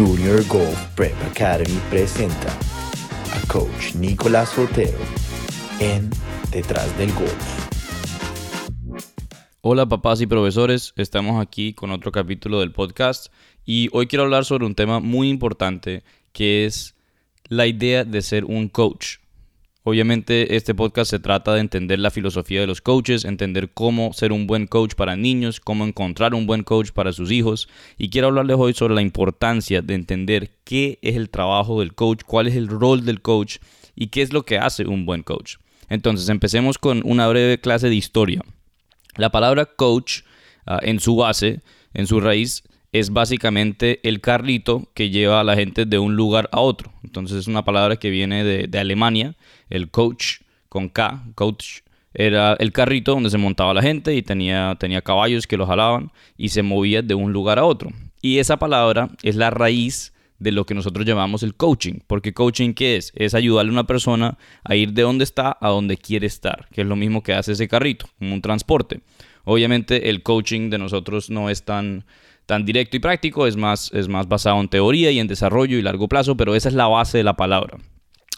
Junior Golf Prep Academy presenta a Coach Nicolás Otero en Detrás del Golf. Hola papás y profesores, estamos aquí con otro capítulo del podcast y hoy quiero hablar sobre un tema muy importante que es la idea de ser un coach. Obviamente este podcast se trata de entender la filosofía de los coaches, entender cómo ser un buen coach para niños, cómo encontrar un buen coach para sus hijos y quiero hablarles hoy sobre la importancia de entender qué es el trabajo del coach, cuál es el rol del coach y qué es lo que hace un buen coach. Entonces empecemos con una breve clase de historia. La palabra coach ah, en su base, en su raíz, es básicamente el carrito que lleva a la gente de un lugar a otro. Entonces es una palabra que viene de, Alemania. El coach con K, coach, era el carrito donde se montaba la gente y tenía, tenía caballos que lo jalaban y se movía de un lugar a otro. Y esa palabra es la raíz de lo que nosotros llamamos el coaching. Porque coaching, ¿qué es? Es ayudarle a una persona a ir de donde está a donde quiere estar, que es lo mismo que hace ese carrito, como un transporte. Obviamente el coaching de nosotros no es tan tan directo y práctico, es más, es más basado en teoría y en desarrollo y largo plazo, pero esa es la base de la palabra.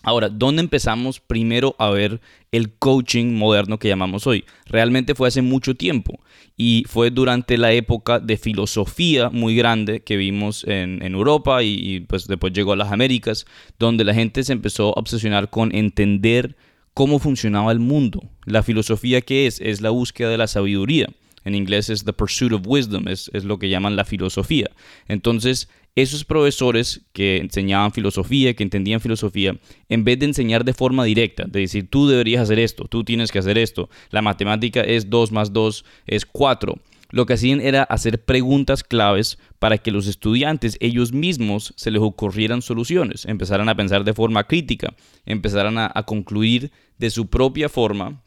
Ahora, ¿dónde empezamos primero a ver el coaching moderno que llamamos hoy? Realmente fue hace mucho tiempo y fue durante la época de filosofía muy grande que vimos en, Europa y, y, pues después llegó a las Américas, donde la gente se empezó a obsesionar con entender cómo funcionaba el mundo. La filosofía que es es la búsqueda de la sabiduría. En inglés es The Pursuit of Wisdom, es, lo que llaman la filosofía. Entonces, esos profesores que enseñaban filosofía, que entendían filosofía, en vez de enseñar de forma directa, de decir tú deberías hacer esto, tú tienes que hacer esto, la matemática es 2 más 2 es 4, lo que hacían era hacer preguntas claves para que los estudiantes ellos mismos se les ocurrieran soluciones, empezaran a pensar de forma crítica, empezaran a, a concluir de su propia forma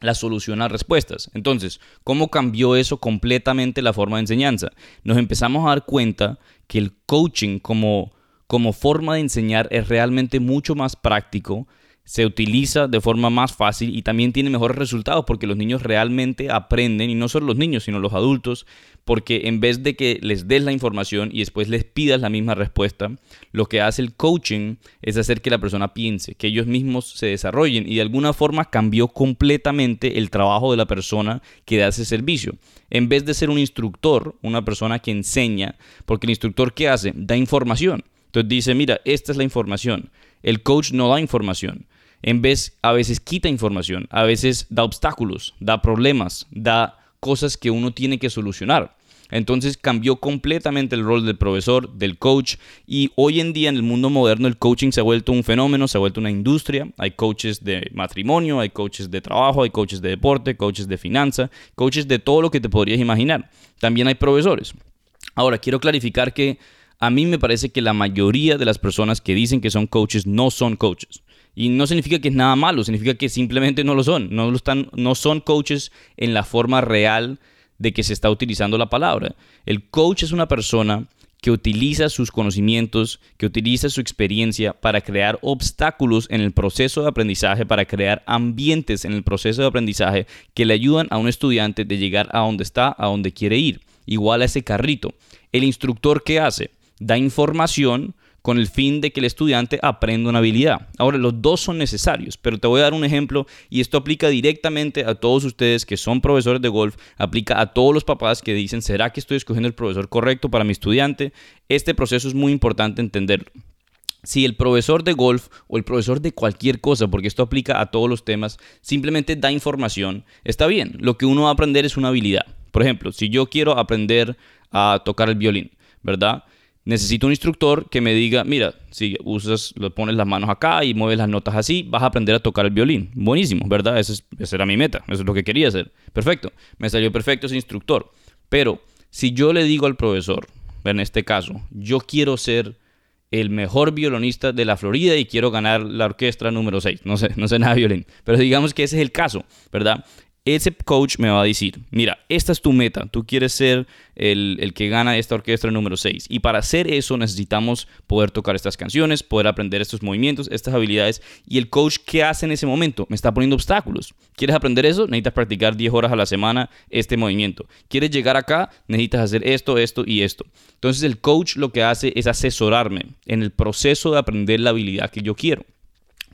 la solución a respuestas. Entonces, ¿cómo cambió eso completamente la forma de enseñanza? Nos empezamos a dar cuenta que el coaching como, como forma de enseñar es realmente mucho más práctico se utiliza de forma más fácil y también tiene mejores resultados porque los niños realmente aprenden, y no solo los niños, sino los adultos, porque en vez de que les des la información y después les pidas la misma respuesta, lo que hace el coaching es hacer que la persona piense, que ellos mismos se desarrollen y de alguna forma cambió completamente el trabajo de la persona que da ese servicio. En vez de ser un instructor, una persona que enseña, porque el instructor ¿qué hace? Da información. Entonces dice, mira, esta es la información. El coach no da información en vez a veces quita información, a veces da obstáculos, da problemas, da cosas que uno tiene que solucionar. Entonces cambió completamente el rol del profesor, del coach y hoy en día en el mundo moderno el coaching se ha vuelto un fenómeno, se ha vuelto una industria. Hay coaches de matrimonio, hay coaches de trabajo, hay coaches de deporte, coaches de finanza, coaches de todo lo que te podrías imaginar. También hay profesores. Ahora, quiero clarificar que a mí me parece que la mayoría de las personas que dicen que son coaches no son coaches. Y no significa que es nada malo, significa que simplemente no lo son. No, lo están, no son coaches en la forma real de que se está utilizando la palabra. El coach es una persona que utiliza sus conocimientos, que utiliza su experiencia para crear obstáculos en el proceso de aprendizaje, para crear ambientes en el proceso de aprendizaje que le ayudan a un estudiante de llegar a donde está, a donde quiere ir. Igual a ese carrito. El instructor, ¿qué hace? Da información con el fin de que el estudiante aprenda una habilidad. Ahora, los dos son necesarios, pero te voy a dar un ejemplo y esto aplica directamente a todos ustedes que son profesores de golf, aplica a todos los papás que dicen, ¿será que estoy escogiendo el profesor correcto para mi estudiante? Este proceso es muy importante entenderlo. Si el profesor de golf o el profesor de cualquier cosa, porque esto aplica a todos los temas, simplemente da información, está bien. Lo que uno va a aprender es una habilidad. Por ejemplo, si yo quiero aprender a tocar el violín, ¿verdad? Necesito un instructor que me diga, mira, si usas, lo pones las manos acá y mueves las notas así, vas a aprender a tocar el violín. Buenísimo, ¿verdad? Esa, era mi meta, eso es lo que quería hacer. Perfecto, me salió perfecto ese instructor. Pero si yo le digo al profesor, en este caso, yo quiero ser el mejor violonista de la Florida y quiero ganar la orquesta número 6. No sé, no sé nada de violín, pero digamos que ese es el caso, ¿verdad? Ese coach me va a decir, mira, esta es tu meta, tú quieres ser el, que gana esta orquesta número 6. Y para hacer eso necesitamos poder tocar estas canciones, poder aprender estos movimientos, estas habilidades. Y el coach, ¿qué hace en ese momento? Me está poniendo obstáculos. ¿Quieres aprender eso? Necesitas practicar 10 horas a la semana este movimiento. ¿Quieres llegar acá? Necesitas hacer esto, esto y esto. Entonces el coach lo que hace es asesorarme en el proceso de aprender la habilidad que yo quiero.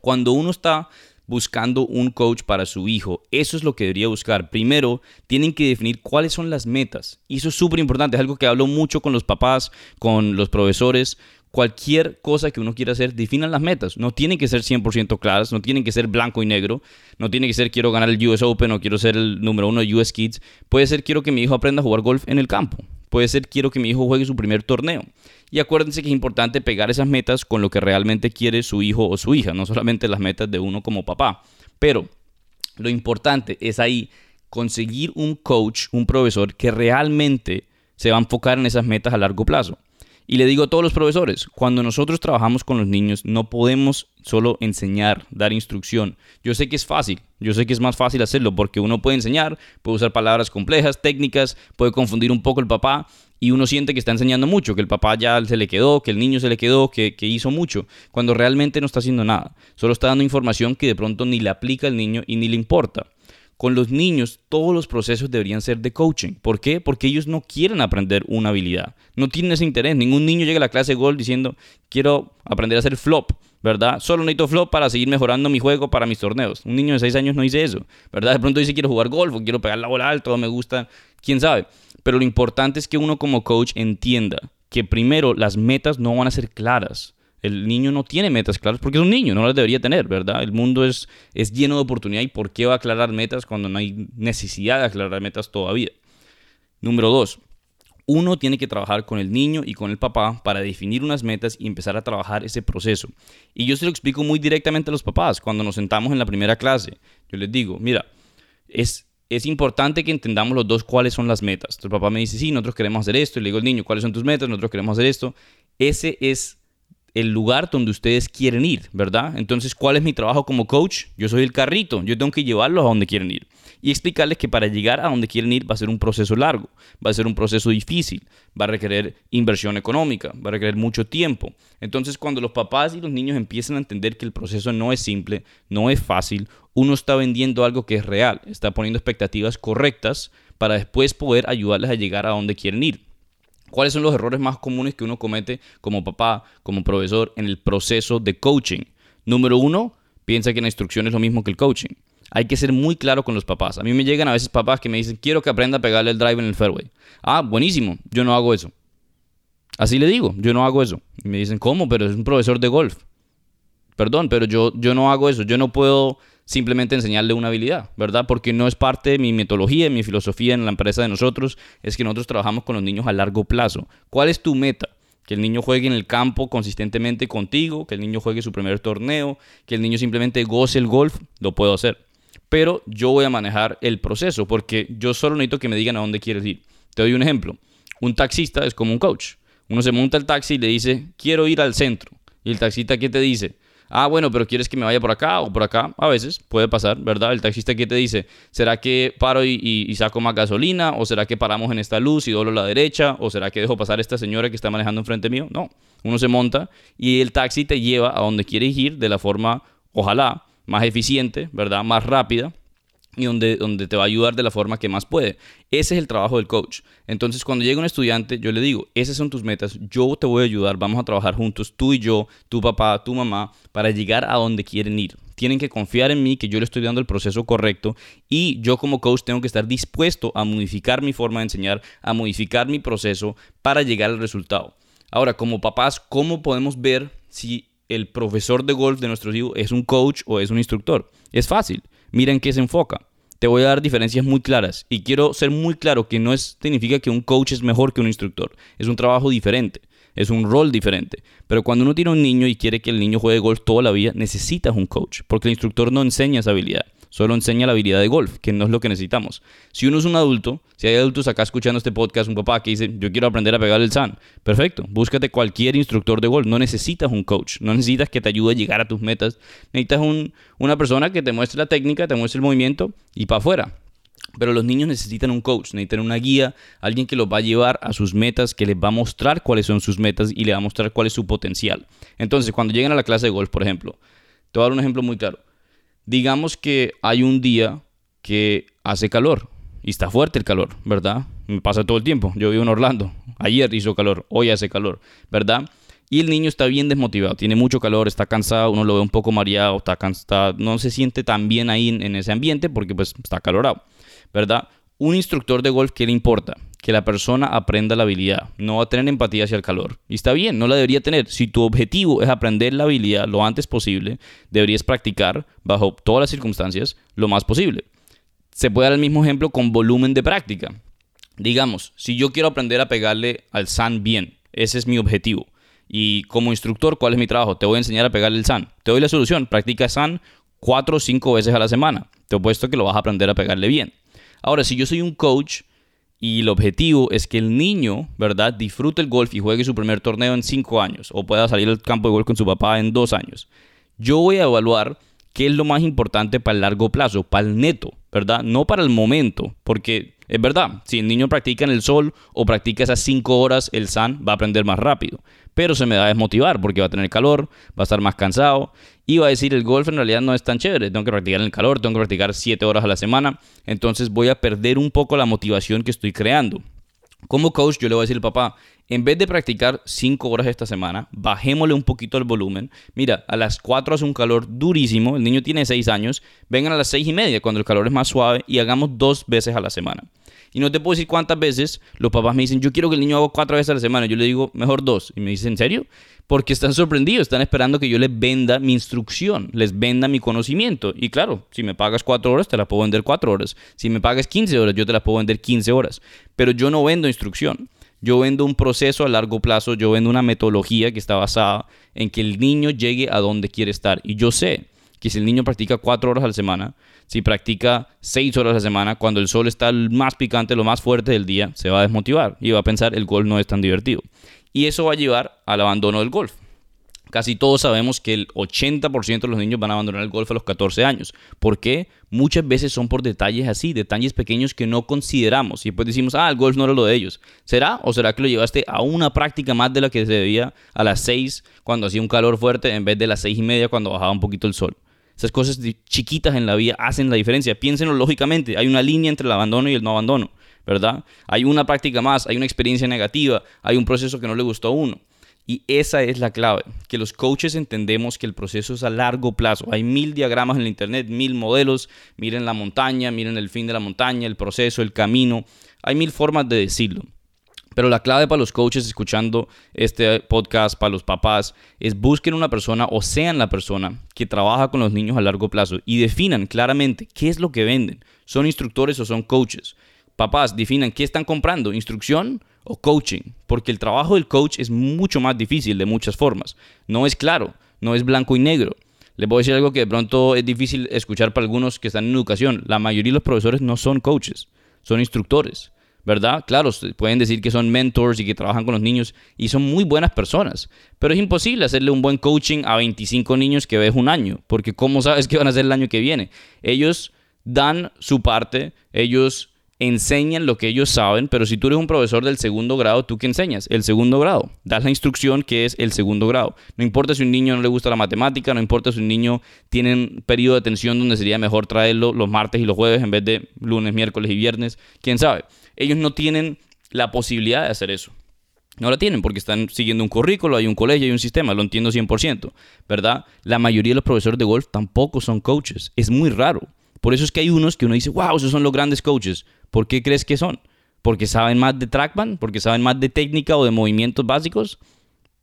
Cuando uno está buscando un coach para su hijo. Eso es lo que debería buscar. Primero, tienen que definir cuáles son las metas. Y eso es súper importante. Es algo que hablo mucho con los papás, con los profesores. Cualquier cosa que uno quiera hacer, definan las metas. No tienen que ser 100% claras, no tienen que ser blanco y negro, no tiene que ser quiero ganar el US Open o quiero ser el número uno de US Kids. Puede ser quiero que mi hijo aprenda a jugar golf en el campo. Puede ser quiero que mi hijo juegue su primer torneo. Y acuérdense que es importante pegar esas metas con lo que realmente quiere su hijo o su hija, no solamente las metas de uno como papá. Pero lo importante es ahí conseguir un coach, un profesor que realmente se va a enfocar en esas metas a largo plazo. Y le digo a todos los profesores, cuando nosotros trabajamos con los niños no podemos solo enseñar, dar instrucción. Yo sé que es fácil, yo sé que es más fácil hacerlo porque uno puede enseñar, puede usar palabras complejas, técnicas, puede confundir un poco el papá y uno siente que está enseñando mucho, que el papá ya se le quedó, que el niño se le quedó, que, que hizo mucho, cuando realmente no está haciendo nada. Solo está dando información que de pronto ni le aplica al niño y ni le importa. Con los niños, todos los procesos deberían ser de coaching. ¿Por qué? Porque ellos no quieren aprender una habilidad. No tienen ese interés. Ningún niño llega a la clase de golf diciendo, quiero aprender a hacer flop, ¿verdad? Solo necesito flop para seguir mejorando mi juego para mis torneos. Un niño de 6 años no dice eso, ¿verdad? De pronto dice, quiero jugar golf o quiero pegar la bola alto, me gusta, quién sabe. Pero lo importante es que uno como coach entienda que primero las metas no van a ser claras. El niño no tiene metas claras porque es un niño, no las debería tener, ¿verdad? El mundo es, es lleno de oportunidad y ¿por qué va a aclarar metas cuando no hay necesidad de aclarar metas todavía? Número dos, uno tiene que trabajar con el niño y con el papá para definir unas metas y empezar a trabajar ese proceso. Y yo se lo explico muy directamente a los papás cuando nos sentamos en la primera clase. Yo les digo, mira, es, es importante que entendamos los dos cuáles son las metas. El papá me dice, sí, nosotros queremos hacer esto. Y le digo al niño, ¿cuáles son tus metas? Nosotros queremos hacer esto. Ese es el lugar donde ustedes quieren ir, ¿verdad? Entonces, ¿cuál es mi trabajo como coach? Yo soy el carrito, yo tengo que llevarlos a donde quieren ir. Y explicarles que para llegar a donde quieren ir va a ser un proceso largo, va a ser un proceso difícil, va a requerir inversión económica, va a requerir mucho tiempo. Entonces, cuando los papás y los niños empiezan a entender que el proceso no es simple, no es fácil, uno está vendiendo algo que es real, está poniendo expectativas correctas para después poder ayudarles a llegar a donde quieren ir. ¿Cuáles son los errores más comunes que uno comete como papá, como profesor en el proceso de coaching? Número uno, piensa que la instrucción es lo mismo que el coaching. Hay que ser muy claro con los papás. A mí me llegan a veces papás que me dicen, quiero que aprenda a pegarle el drive en el fairway. Ah, buenísimo, yo no hago eso. Así le digo, yo no hago eso. Y me dicen, ¿cómo? Pero es un profesor de golf. Perdón, pero yo, yo no hago eso. Yo no puedo simplemente enseñarle una habilidad, ¿verdad? Porque no es parte de mi metodología, de mi filosofía en la empresa de nosotros, es que nosotros trabajamos con los niños a largo plazo. ¿Cuál es tu meta? Que el niño juegue en el campo consistentemente contigo, que el niño juegue su primer torneo, que el niño simplemente goce el golf, lo puedo hacer. Pero yo voy a manejar el proceso porque yo solo necesito que me digan a dónde quieres ir. Te doy un ejemplo. Un taxista es como un coach. Uno se monta el taxi y le dice, quiero ir al centro. Y el taxista, ¿qué te dice? Ah, bueno, pero quieres que me vaya por acá o por acá. A veces puede pasar, ¿verdad? El taxista que te dice, ¿será que paro y, saco más gasolina? ¿O será que paramos en esta luz y doblo la derecha? ¿O será que dejo pasar a esta señora que está manejando enfrente mío? No, uno se monta y el taxi te lleva a donde quieres ir de la forma, ojalá, más eficiente, ¿verdad? Más rápida y donde, donde te va a ayudar de la forma que más puede. Ese es el trabajo del coach. Entonces, cuando llega un estudiante, yo le digo, esas son tus metas, yo te voy a ayudar, vamos a trabajar juntos, tú y yo, tu papá, tu mamá, para llegar a donde quieren ir. Tienen que confiar en mí, que yo le estoy dando el proceso correcto y yo como coach tengo que estar dispuesto a modificar mi forma de enseñar, a modificar mi proceso para llegar al resultado. Ahora, como papás, ¿cómo podemos ver si el profesor de golf de nuestros hijos es un coach o es un instructor? Es fácil miren qué se enfoca. Te voy a dar diferencias muy claras y quiero ser muy claro que no es, significa que un coach es mejor que un instructor. Es un trabajo diferente, es un rol diferente. Pero cuando uno tiene un niño y quiere que el niño juegue golf toda la vida, necesitas un coach, porque el instructor no enseña esa habilidad solo enseña la habilidad de golf, que no es lo que necesitamos. Si uno es un adulto, si hay adultos acá escuchando este podcast, un papá que dice, yo quiero aprender a pegar el san, perfecto, búscate cualquier instructor de golf, no necesitas un coach, no necesitas que te ayude a llegar a tus metas, necesitas una persona que te muestre la técnica, te muestre el movimiento y para afuera. Pero los niños necesitan un coach, necesitan una guía, alguien que los va a llevar a sus metas, que les va a mostrar cuáles son sus metas y les va a mostrar cuál es su potencial. Entonces, cuando lleguen a la clase de golf, por ejemplo, te voy a dar un ejemplo muy claro. Digamos que hay un día que hace calor y está fuerte el calor, ¿verdad? Me pasa todo el tiempo. Yo vivo en Orlando. Ayer hizo calor, hoy hace calor, ¿verdad? Y el niño está bien desmotivado, tiene mucho calor, está cansado, uno lo ve un poco mareado, está cansado, no se siente tan bien ahí en, ese ambiente porque pues está calorado, ¿verdad? Un instructor de golf, ¿qué le importa? Que la persona aprenda la habilidad, no va a tener empatía hacia el calor. Y está bien, no la debería tener. Si tu objetivo es aprender la habilidad lo antes posible, deberías practicar bajo todas las circunstancias lo más posible. Se puede dar el mismo ejemplo con volumen de práctica. Digamos, si yo quiero aprender a pegarle al SAN bien, ese es mi objetivo y como instructor, ¿cuál es mi trabajo? Te voy a enseñar a pegarle el SAN. Te doy la solución. Practica SAN cuatro o cinco veces a la semana. Te opuesto que lo vas a aprender a pegarle bien. Ahora, si yo soy un coach y el objetivo es que el niño, ¿verdad?, disfrute el golf y juegue su primer torneo en cinco años o pueda salir al campo de golf con su papá en dos años. Yo voy a evaluar qué es lo más importante para el largo plazo, para el neto, ¿verdad? No para el momento, porque es verdad, si el niño practica en el sol o practica esas cinco horas, el SAN va a aprender más rápido. Pero se me va a desmotivar porque va a tener calor, va a estar más cansado y va a decir el golf en realidad no es tan chévere, tengo que practicar en el calor, tengo que practicar 7 horas a la semana, entonces voy a perder un poco la motivación que estoy creando. Como coach yo le voy a decir al papá, en vez de practicar 5 horas esta semana, bajémosle un poquito el volumen. Mira, a las 4 hace un calor durísimo, el niño tiene 6 años, vengan a las 6 y media cuando el calor es más suave y hagamos dos veces a la semana. Y no te puedo decir cuántas veces los papás me dicen, yo quiero que el niño haga cuatro veces a la semana. Yo le digo, mejor dos. Y me dicen, ¿en serio? Porque están sorprendidos, están esperando que yo les venda mi instrucción, les venda mi conocimiento. Y claro, si me pagas cuatro horas, te la puedo vender cuatro horas. Si me pagas 15 horas, yo te la puedo vender 15 horas. Pero yo no vendo instrucción. Yo vendo un proceso a largo plazo, yo vendo una metodología que está basada en que el niño llegue a donde quiere estar. Y yo sé que si el niño practica cuatro horas a la semana, si practica seis horas a la semana, cuando el sol está más picante, lo más fuerte del día, se va a desmotivar y va a pensar el golf no es tan divertido. Y eso va a llevar al abandono del golf. Casi todos sabemos que el 80% de los niños van a abandonar el golf a los 14 años. ¿Por qué? Muchas veces son por detalles así, detalles pequeños que no consideramos. Y después decimos, ah, el golf no era lo de ellos. ¿Será? ¿O será que lo llevaste a una práctica más de la que se debía a las 6 cuando hacía un calor fuerte en vez de las 6 y media cuando bajaba un poquito el sol? Esas cosas chiquitas en la vida hacen la diferencia. Piénsenlo lógicamente. Hay una línea entre el abandono y el no abandono, ¿verdad? Hay una práctica más, hay una experiencia negativa, hay un proceso que no le gustó a uno. Y esa es la clave, que los coaches entendemos que el proceso es a largo plazo. Hay mil diagramas en el Internet, mil modelos. Miren la montaña, miren el fin de la montaña, el proceso, el camino. Hay mil formas de decirlo. Pero la clave para los coaches escuchando este podcast, para los papás, es busquen una persona o sean la persona que trabaja con los niños a largo plazo y definan claramente qué es lo que venden. ¿Son instructores o son coaches? Papás, definan qué están comprando, instrucción o coaching, porque el trabajo del coach es mucho más difícil de muchas formas. No es claro, no es blanco y negro. Les voy a decir algo que de pronto es difícil escuchar para algunos que están en educación. La mayoría de los profesores no son coaches, son instructores. ¿verdad? Claro, pueden decir que son mentors y que trabajan con los niños y son muy buenas personas, pero es imposible hacerle un buen coaching a 25 niños que ves un año, porque ¿cómo sabes qué van a hacer el año que viene? Ellos dan su parte, ellos enseñan lo que ellos saben, pero si tú eres un profesor del segundo grado, ¿tú qué enseñas? El segundo grado. Das la instrucción que es el segundo grado. No importa si un niño no le gusta la matemática, no importa si un niño tiene un periodo de atención donde sería mejor traerlo los martes y los jueves en vez de lunes, miércoles y viernes, quién sabe ellos no tienen la posibilidad de hacer eso. No la tienen porque están siguiendo un currículo, hay un colegio, hay un sistema, lo entiendo 100%, ¿verdad? La mayoría de los profesores de golf tampoco son coaches, es muy raro. Por eso es que hay unos que uno dice, wow, esos son los grandes coaches. ¿Por qué crees que son? ¿Porque saben más de trackman? ¿Porque saben más de técnica o de movimientos básicos?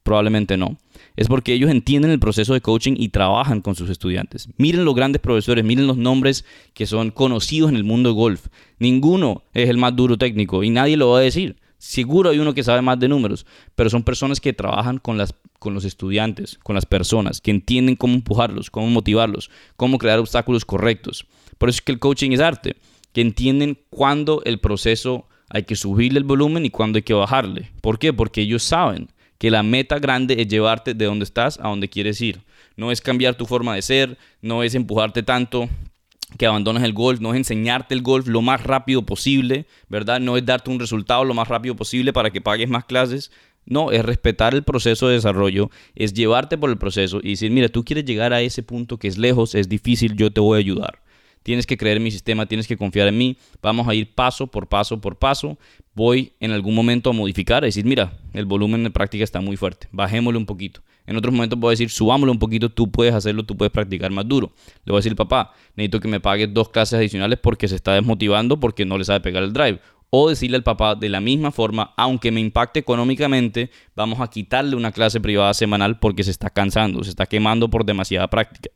Probablemente no. Es porque ellos entienden el proceso de coaching y trabajan con sus estudiantes. Miren los grandes profesores, miren los nombres que son conocidos en el mundo de golf. Ninguno es el más duro técnico y nadie lo va a decir. Seguro hay uno que sabe más de números, pero son personas que trabajan con, las, con los estudiantes, con las personas, que entienden cómo empujarlos, cómo motivarlos, cómo crear obstáculos correctos. Por eso es que el coaching es arte, que entienden cuándo el proceso hay que subirle el volumen y cuándo hay que bajarle. ¿Por qué? Porque ellos saben que la meta grande es llevarte de donde estás a donde quieres ir. No es cambiar tu forma de ser, no es empujarte tanto que abandones el golf, no es enseñarte el golf lo más rápido posible, ¿verdad? No es darte un resultado lo más rápido posible para que pagues más clases. No, es respetar el proceso de desarrollo, es llevarte por el proceso y decir, mira, tú quieres llegar a ese punto que es lejos, es difícil, yo te voy a ayudar. Tienes que creer en mi sistema, tienes que confiar en mí. Vamos a ir paso por paso por paso. Voy en algún momento a modificar, a decir, mira, el volumen de práctica está muy fuerte, bajémoslo un poquito. En otros momentos a decir, subámoslo un poquito, tú puedes hacerlo, tú puedes practicar más duro. Le voy a decir, papá, necesito que me pagues dos clases adicionales porque se está desmotivando porque no le sabe pegar el drive. O decirle al papá de la misma forma, aunque me impacte económicamente, vamos a quitarle una clase privada semanal porque se está cansando, se está quemando por demasiada práctica.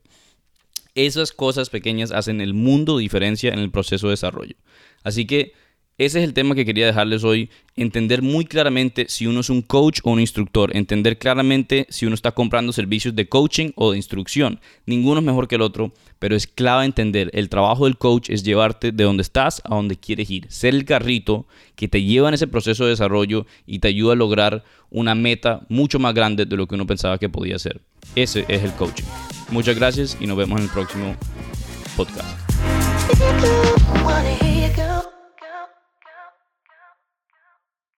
Esas cosas pequeñas hacen el mundo diferencia en el proceso de desarrollo. Así que ese es el tema que quería dejarles hoy. Entender muy claramente si uno es un coach o un instructor. Entender claramente si uno está comprando servicios de coaching o de instrucción. Ninguno es mejor que el otro, pero es clave entender. El trabajo del coach es llevarte de donde estás a donde quieres ir. Ser el carrito que te lleva en ese proceso de desarrollo y te ayuda a lograr una meta mucho más grande de lo que uno pensaba que podía ser. Ese es el coaching. Muchas gracias y nos vemos en el próximo podcast.